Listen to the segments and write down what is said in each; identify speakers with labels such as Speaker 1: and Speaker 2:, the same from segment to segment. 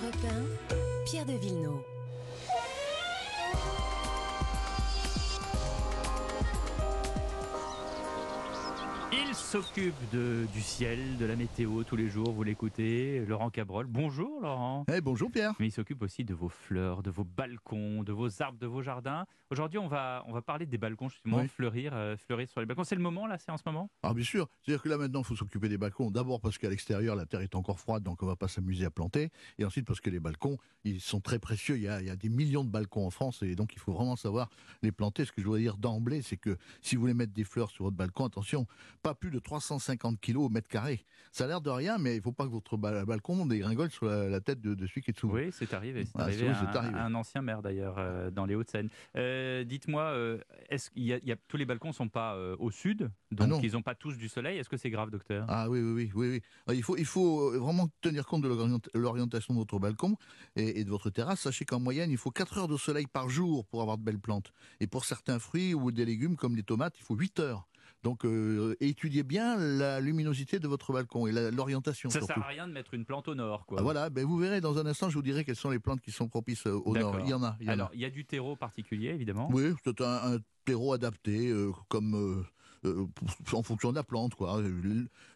Speaker 1: Europe 1, Pierre de Villeneuve.
Speaker 2: S'occupe de, du ciel, de la météo tous les jours, vous l'écoutez, Laurent Cabrol. Bonjour Laurent.
Speaker 3: Eh, bonjour Pierre.
Speaker 2: Mais il s'occupe aussi de vos fleurs, de vos balcons, de vos arbres, de vos jardins. Aujourd'hui, on va, on va parler des balcons, justement,
Speaker 3: Oui.
Speaker 2: fleurir, euh, fleurir sur les balcons. C'est le moment, là, c'est en ce moment?
Speaker 3: Alors bien sûr, c'est-à-dire que là maintenant, il faut s'occuper des balcons. D'abord parce qu'à l'extérieur, la terre est encore froide, donc on va pas s'amuser à planter. Et ensuite parce que les balcons, ils sont très précieux. Il y, a, il y a des millions de balcons en France, et donc il faut vraiment savoir les planter. Ce que je voudrais dire d'emblée, c'est que si vous voulez mettre des fleurs sur votre balcon, attention, pas plus de 350 kilos au mètre carré. Ça a l'air de rien, mais il faut pas que votre ba- balcon dégringole sur la, la tête de, de celui qui est dessous.
Speaker 2: Oui, c'est arrivé. C'est
Speaker 3: Ah,
Speaker 2: arrivé, à,
Speaker 3: arrivé.
Speaker 2: à un ancien maire, d'ailleurs, euh, dans les Hauts-de-Seine. Euh, Dites-moi, euh, est-ce qu'il y a, il y a- tous les balcons sont pas au sud, donc
Speaker 3: Ah non.
Speaker 2: ils n'ont pas tous du soleil? Est-ce que c'est grave, docteur?
Speaker 3: Ah oui, oui, oui, oui, oui. Ah, Il faut, il faut vraiment tenir compte de l'orient- l'orientation de votre balcon et, et de votre terrasse. Sachez qu'en moyenne, il faut 4 heures de soleil par jour pour avoir de belles plantes. Et pour certains fruits ou des légumes comme les tomates, il faut 8 heures. Donc, euh, étudiez bien la luminosité de votre balcon et l'orientation
Speaker 2: Ça
Speaker 3: surtout.
Speaker 2: sert à rien de mettre une plante au nord, quoi.
Speaker 3: Ah, voilà, ben vous verrez dans un instant, je vous dirai quelles sont les plantes qui sont propices euh, au nord. Il y en a. Il y en.
Speaker 2: Alors, il y a du terreau particulier, évidemment.
Speaker 3: Oui, c'est un, un terreau adapté, euh, comme euh, en fonction de la plante, quoi.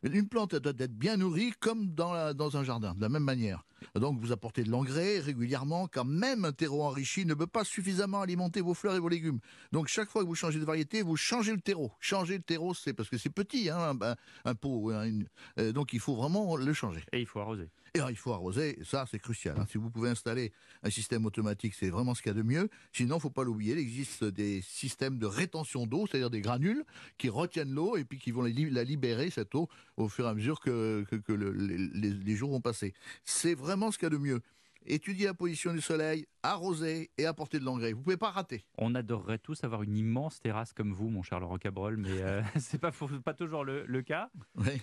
Speaker 3: Une plante doit être bien nourrie, comme dans, la- dans un jardin, de la même manière. Donc, vous apportez de l'engrais régulièrement, car même un terreau enrichi ne peut pas suffisamment alimenter vos fleurs et vos légumes. Donc, chaque fois que vous changez de variété, vous changez le terreau. Changer le terreau, c'est parce que c'est petit, hein, un, un pot. une- euh, donc, il faut vraiment le changer.
Speaker 2: Et il faut arroser.
Speaker 3: Et alors, il faut arroser, ça c'est crucial. hein. Si vous pouvez installer un système automatique, c'est vraiment ce qu'il y a de mieux. Sinon, faut pas l'oublier, il existe des systèmes de rétention d'eau, c'est-à-dire des granules qui retiennent l'eau et puis qui vont la li- la libérer, cette eau, au fur et à mesure que, que- que le- les, les- jours vont passer. C'est vraiment ce qu'il y a de mieux. Étudier la position du soleil, arroser et apporter de l'engrais. Vous pouvez pas rater.
Speaker 2: On adorerait tous avoir une immense terrasse comme vous, mon cher Laurent Cabrol, mais euh, c'est pas, toujours le, le cas.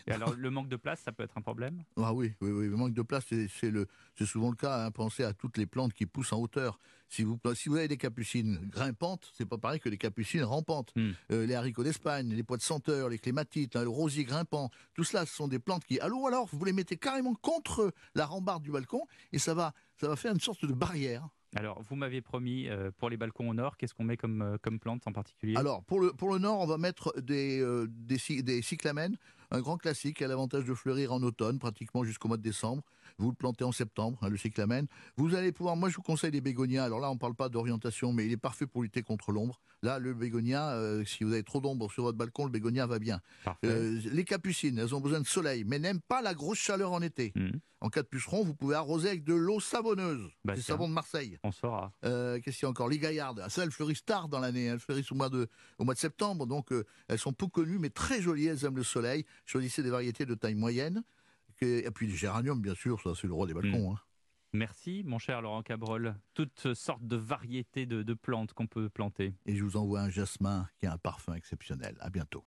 Speaker 2: Et alors, le manque de place, ça peut être un problème?
Speaker 3: Ah oui, oui, oui, le manque de place, c'est- c'est le, c'est souvent le cas. hein. Pensez à toutes les plantes qui poussent en hauteur. Si vous, si vous avez des capucines grimpantes, c'est pas pareil que les capucines rampantes.
Speaker 2: Hmm.
Speaker 3: Euh, les haricots d'Espagne, les pois de senteur, les clématites, hein, le rosier grimpant, tout cela, ce sont des plantes qui, allô alors, vous les mettez carrément contre la rambarde du balcon et ça va, ça va faire une sorte de barrière.
Speaker 2: Alors, vous m'avez promis, euh, pour les balcons au nord, qu'est-ce qu'on met comme, euh, comme plante en particulier?
Speaker 3: Alors, pour le, pour le nord, on va mettre des, euh, des, des cyclamènes, un grand classique qui a l'avantage de fleurir en automne, pratiquement jusqu'au mois de décembre. Vous le plantez en septembre, hein, le cyclamène. Vous allez pouvoir, moi je vous conseille des bégonias. Alors là, on ne parle pas d'orientation, mais il est parfait pour lutter contre l'ombre. Là, le bégonia, euh, si vous avez trop d'ombre sur votre balcon, le bégonia va bien. Euh, les capucines, elles ont besoin de soleil, mais n'aiment pas la grosse chaleur en été.
Speaker 2: Hmm,
Speaker 3: En cas de puceron, vous pouvez arroser avec de l'eau savonneuse.
Speaker 2: Bah,
Speaker 3: c'est savon de Marseille.
Speaker 2: on saura.
Speaker 3: Euh, Qu'est-ce qu'il y a encore? Les gaillardes. Ah, Ça, elles fleurissent tard dans l'année. Elles fleurissent au mois de, au mois de septembre. Donc, elles sont peu connues, mais très jolies. Elles aiment le soleil. Choisissez des variétés de taille moyenne. Et puis, les géraniums, bien sûr. Ça, c'est le roi des balcons. hein.
Speaker 2: Merci, mon cher Laurent Cabrol. Toutes sortes de variétés de, de plantes qu'on peut planter.
Speaker 3: Et je vous envoie un jasmin qui a un parfum exceptionnel. À bientôt.